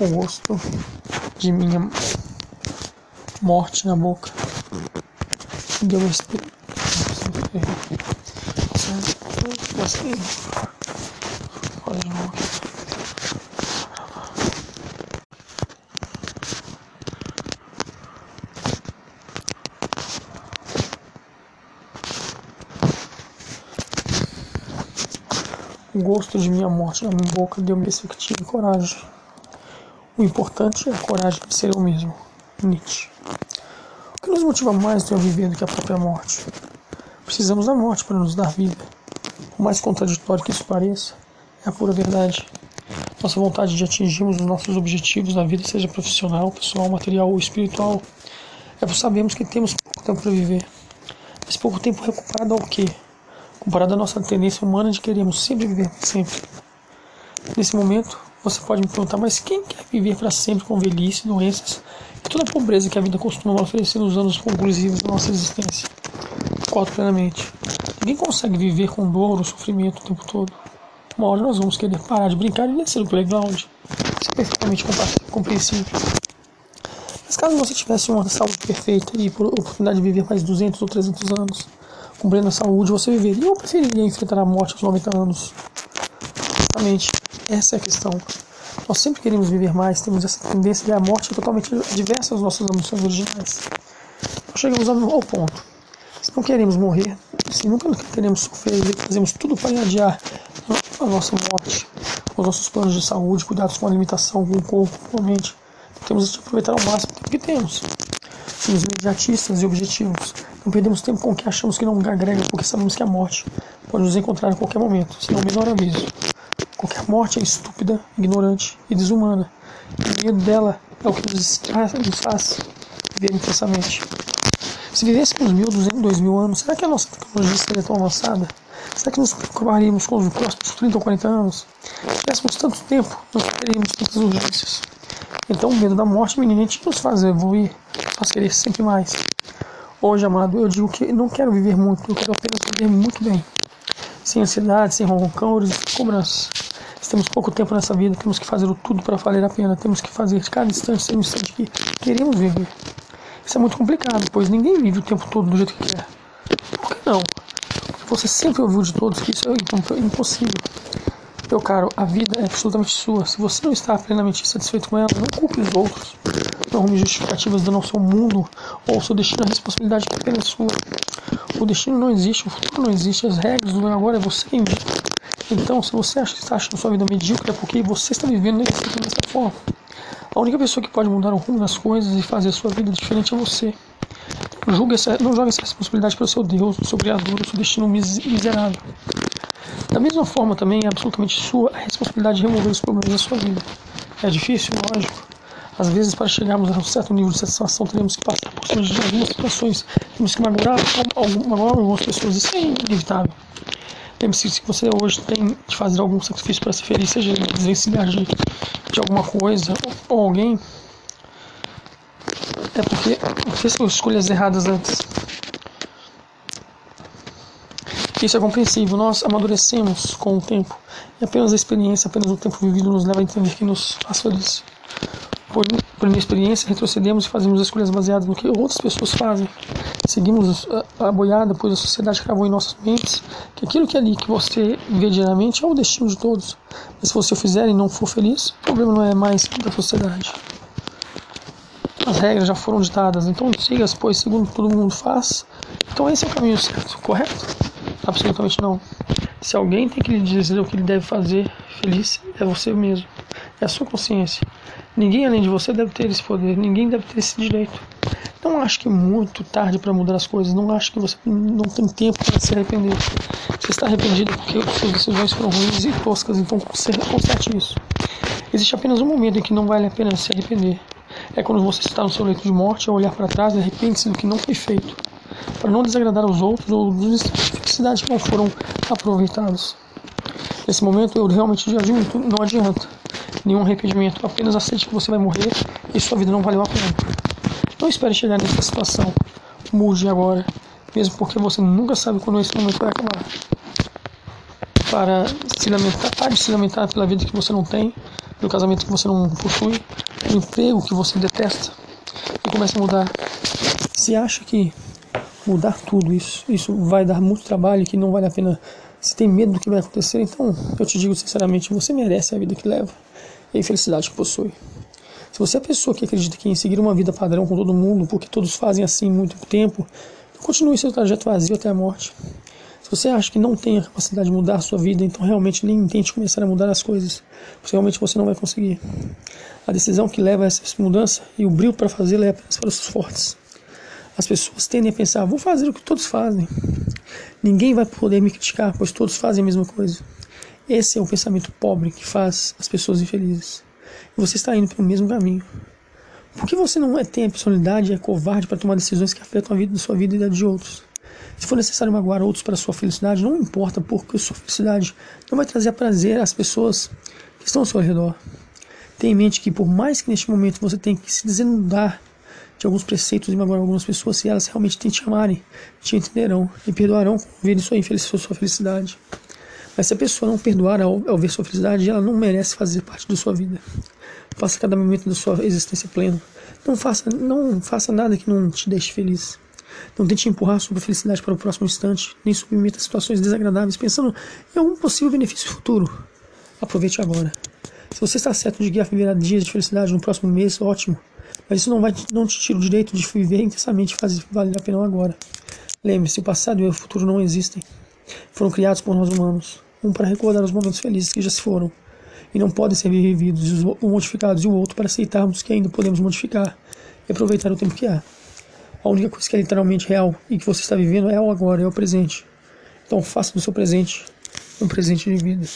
o gosto de minha morte na boca. Deu uma experiência. Olha de novo. O gosto de minha morte na minha boca deu-me perspectiva e coragem. O importante é a coragem de ser eu mesmo. Nietzsche. O que nos motiva mais a viver do que a própria morte? Precisamos da morte para nos dar vida. Por mais contraditório que isso pareça, é a pura verdade. Nossa vontade de atingirmos os nossos objetivos na vida, seja profissional, pessoal, material ou espiritual, é por sabermos que temos pouco tempo para viver. Mas pouco tempo recuperado ao quê? Comparado à nossa tendência humana de queremos sempre viver sempre. Nesse momento, você pode me perguntar, mas quem quer viver para sempre com velhice, doenças e toda a pobreza que a vida costuma oferecer nos anos conclusivos da nossa existência? Concordo plenamente. Ninguém consegue viver com dor ou sofrimento o tempo todo. Uma hora nós vamos querer parar de brincar e descer no playground. Isso é perfeitamente compreensível. Mas caso você tivesse uma saúde perfeita e por oportunidade de viver mais 200 ou 300 anos, com plena saúde, você viveria ou preferiria enfrentar a morte aos 90 anos? Justamente, essa é a questão. Nós sempre queremos viver mais, temos essa tendência de a morte totalmente diversa das nossas ambições originais. Nós chegamos ao ponto. Se não queremos morrer, se nunca queremos sofrer, fazemos tudo para adiar a nossa morte, os nossos planos de saúde, cuidados com a alimentação, com o corpo, com a mente. Temos que aproveitar ao máximo o que temos. Somos imediatistas e objetivos. Não perdemos tempo com o que achamos que não agrega, porque sabemos que a morte pode nos encontrar em qualquer momento, se não o menor aviso. Qualquer morte é estúpida, ignorante e desumana. E o medo dela é o que nos nos faz viver intensamente. Se vivêssemos mil, duzentos, dois mil anos, será que a nossa tecnologia seria tão avançada? Será que nos preocuparíamos com os próximos 30 ou 40 anos? Se tivéssemos tanto tempo, não teríamos tantas urgências. Então o medo da morte minimamente nos faz evoluir, faz querer sempre mais. Hoje, amado, eu digo que não quero viver muito, eu quero apenas viver muito bem. Sem ansiedade, sem roncões e cobranças. Temos pouco tempo nessa vida, temos que fazer o tudo para valer a pena. Temos que fazer cada instante ser um instante que queremos viver. Isso é muito complicado, pois ninguém vive o tempo todo do jeito que quer. Por que não? Você sempre ouviu de todos que isso é impossível. Meu caro, a vida é absolutamente sua. Se você não está plenamente satisfeito com ela, não culpe os outros. Não arrume justificativas ao seu mundo ou seu destino a responsabilidade apenas sua. O destino não existe, o futuro não existe, as regras do agora é você quem vive. Então, se você acha está achando sua vida medíocre, é porque você está vivendo dessa forma. A única pessoa que pode mudar o rumo das coisas e fazer a sua vida diferente é você. Não, julgue essa, não jogue essa responsabilidade para o seu Deus, o seu Criador, o seu destino miserável. Da mesma forma, também é absolutamente sua a responsabilidade de remover os problemas da sua vida. É difícil, lógico. Às vezes, para chegarmos a um certo nível de satisfação, teremos que passar por cima de algumas situações, temos que magoar, algumas pessoas. Isso é inevitável. Lembre-se que você hoje tem de fazer algum sacrifício para ser feliz, seja desvencilhar de, de alguma coisa ou alguém, é porque fez escolhas erradas antes. Isso é compreensível, nós amadurecemos com o tempo e apenas a experiência, apenas o tempo vivido nos leva a entender que nos faz feliz. Por, por inexperiência, retrocedemos e fazemos escolhas baseadas no que outras pessoas fazem. Seguimos a, a boiada, pois a sociedade cravou em nossas mentes que aquilo que é ali que você vê diariamente é o destino de todos. Mas se você o fizer e não for feliz, o problema não é mais da sociedade. As regras já foram ditadas, então siga-as, pois segundo todo mundo faz, então esse é o caminho certo, correto? Absolutamente não. Se alguém tem que lhe dizer o que ele deve fazer feliz, é você mesmo. É a sua consciência. Ninguém além de você deve ter esse poder, ninguém deve ter esse direito. Não acho que é muito tarde para mudar as coisas, não acho que você não tem tempo para se arrepender. Você está arrependido porque suas decisões foram ruins e toscas, então conserte isso. Existe apenas um momento em que não vale a pena se arrepender. É quando você está no seu leito de morte, olhar para trás e arrepende-se do que não foi feito para não desagradar os outros ou dos felicidades que não foram aproveitados. Nesse momento eu realmente admito, não adianta nenhum arrependimento, apenas aceite que você vai morrer e sua vida não valeu a pena. Não espere chegar nessa situação, mude agora, mesmo porque você nunca sabe quando esse momento vai acabar. Para se lamentar, pare de se lamentar pela vida que você não tem, no casamento que você não possui, no emprego que você detesta, e começa a mudar. Se acha que mudar tudo isso, isso vai dar muito trabalho, que não vale a pena, se tem medo do que vai acontecer, então eu te digo sinceramente, você merece a vida que leva e a felicidade que possui. Se você é a pessoa que acredita que em seguir uma vida padrão com todo mundo, porque todos fazem assim muito tempo, continue seu trajeto vazio até a morte. Se você acha que não tem a capacidade de mudar a sua vida, então realmente nem tente começar a mudar as coisas, porque realmente você não vai conseguir. A decisão que leva a essa mudança e o brilho para fazê-la é apenas para os fortes. As pessoas tendem a pensar, vou fazer o que todos fazem. Ninguém vai poder me criticar, pois todos fazem a mesma coisa. Esse é o pensamento pobre que faz as pessoas infelizes. Você está indo pelo mesmo caminho. Por que você não é, tem a personalidade e é covarde para tomar decisões que afetam a vida da sua vida e da de outros? Se for necessário magoar outros para sua felicidade, não importa, porque sua felicidade não vai trazer prazer às pessoas que estão ao seu redor. Tenha em mente que, por mais que neste momento você tenha que se desnudar de alguns preceitos e magoar algumas pessoas, se elas realmente te chamarem, te entenderão e perdoarão ver sua infelicidade, sua felicidade. Mas se a pessoa não perdoar ao, ao ver sua felicidade, ela não merece fazer parte da sua vida. Faça cada momento da sua existência pleno. Não faça, não faça nada que não te deixe feliz. Não tente empurrar sua felicidade para o próximo instante, nem submeta a situações desagradáveis pensando em algum possível benefício futuro. Aproveite agora. Se você está certo de que haverá dias de felicidade no próximo mês, ótimo. Mas isso não, vai, não te tira o direito de viver intensamente e fazer valer a pena agora. Lembre-se, o passado e o futuro não existem. Foram criados por nós humanos um para recordar os momentos felizes que já se foram e não podem ser revividos ou modificados, e o outro para aceitarmos que ainda podemos modificar e aproveitar o tempo que há. A única coisa que é literalmente real e que você está vivendo é o agora, é o presente. Então faça do seu presente um presente de vida.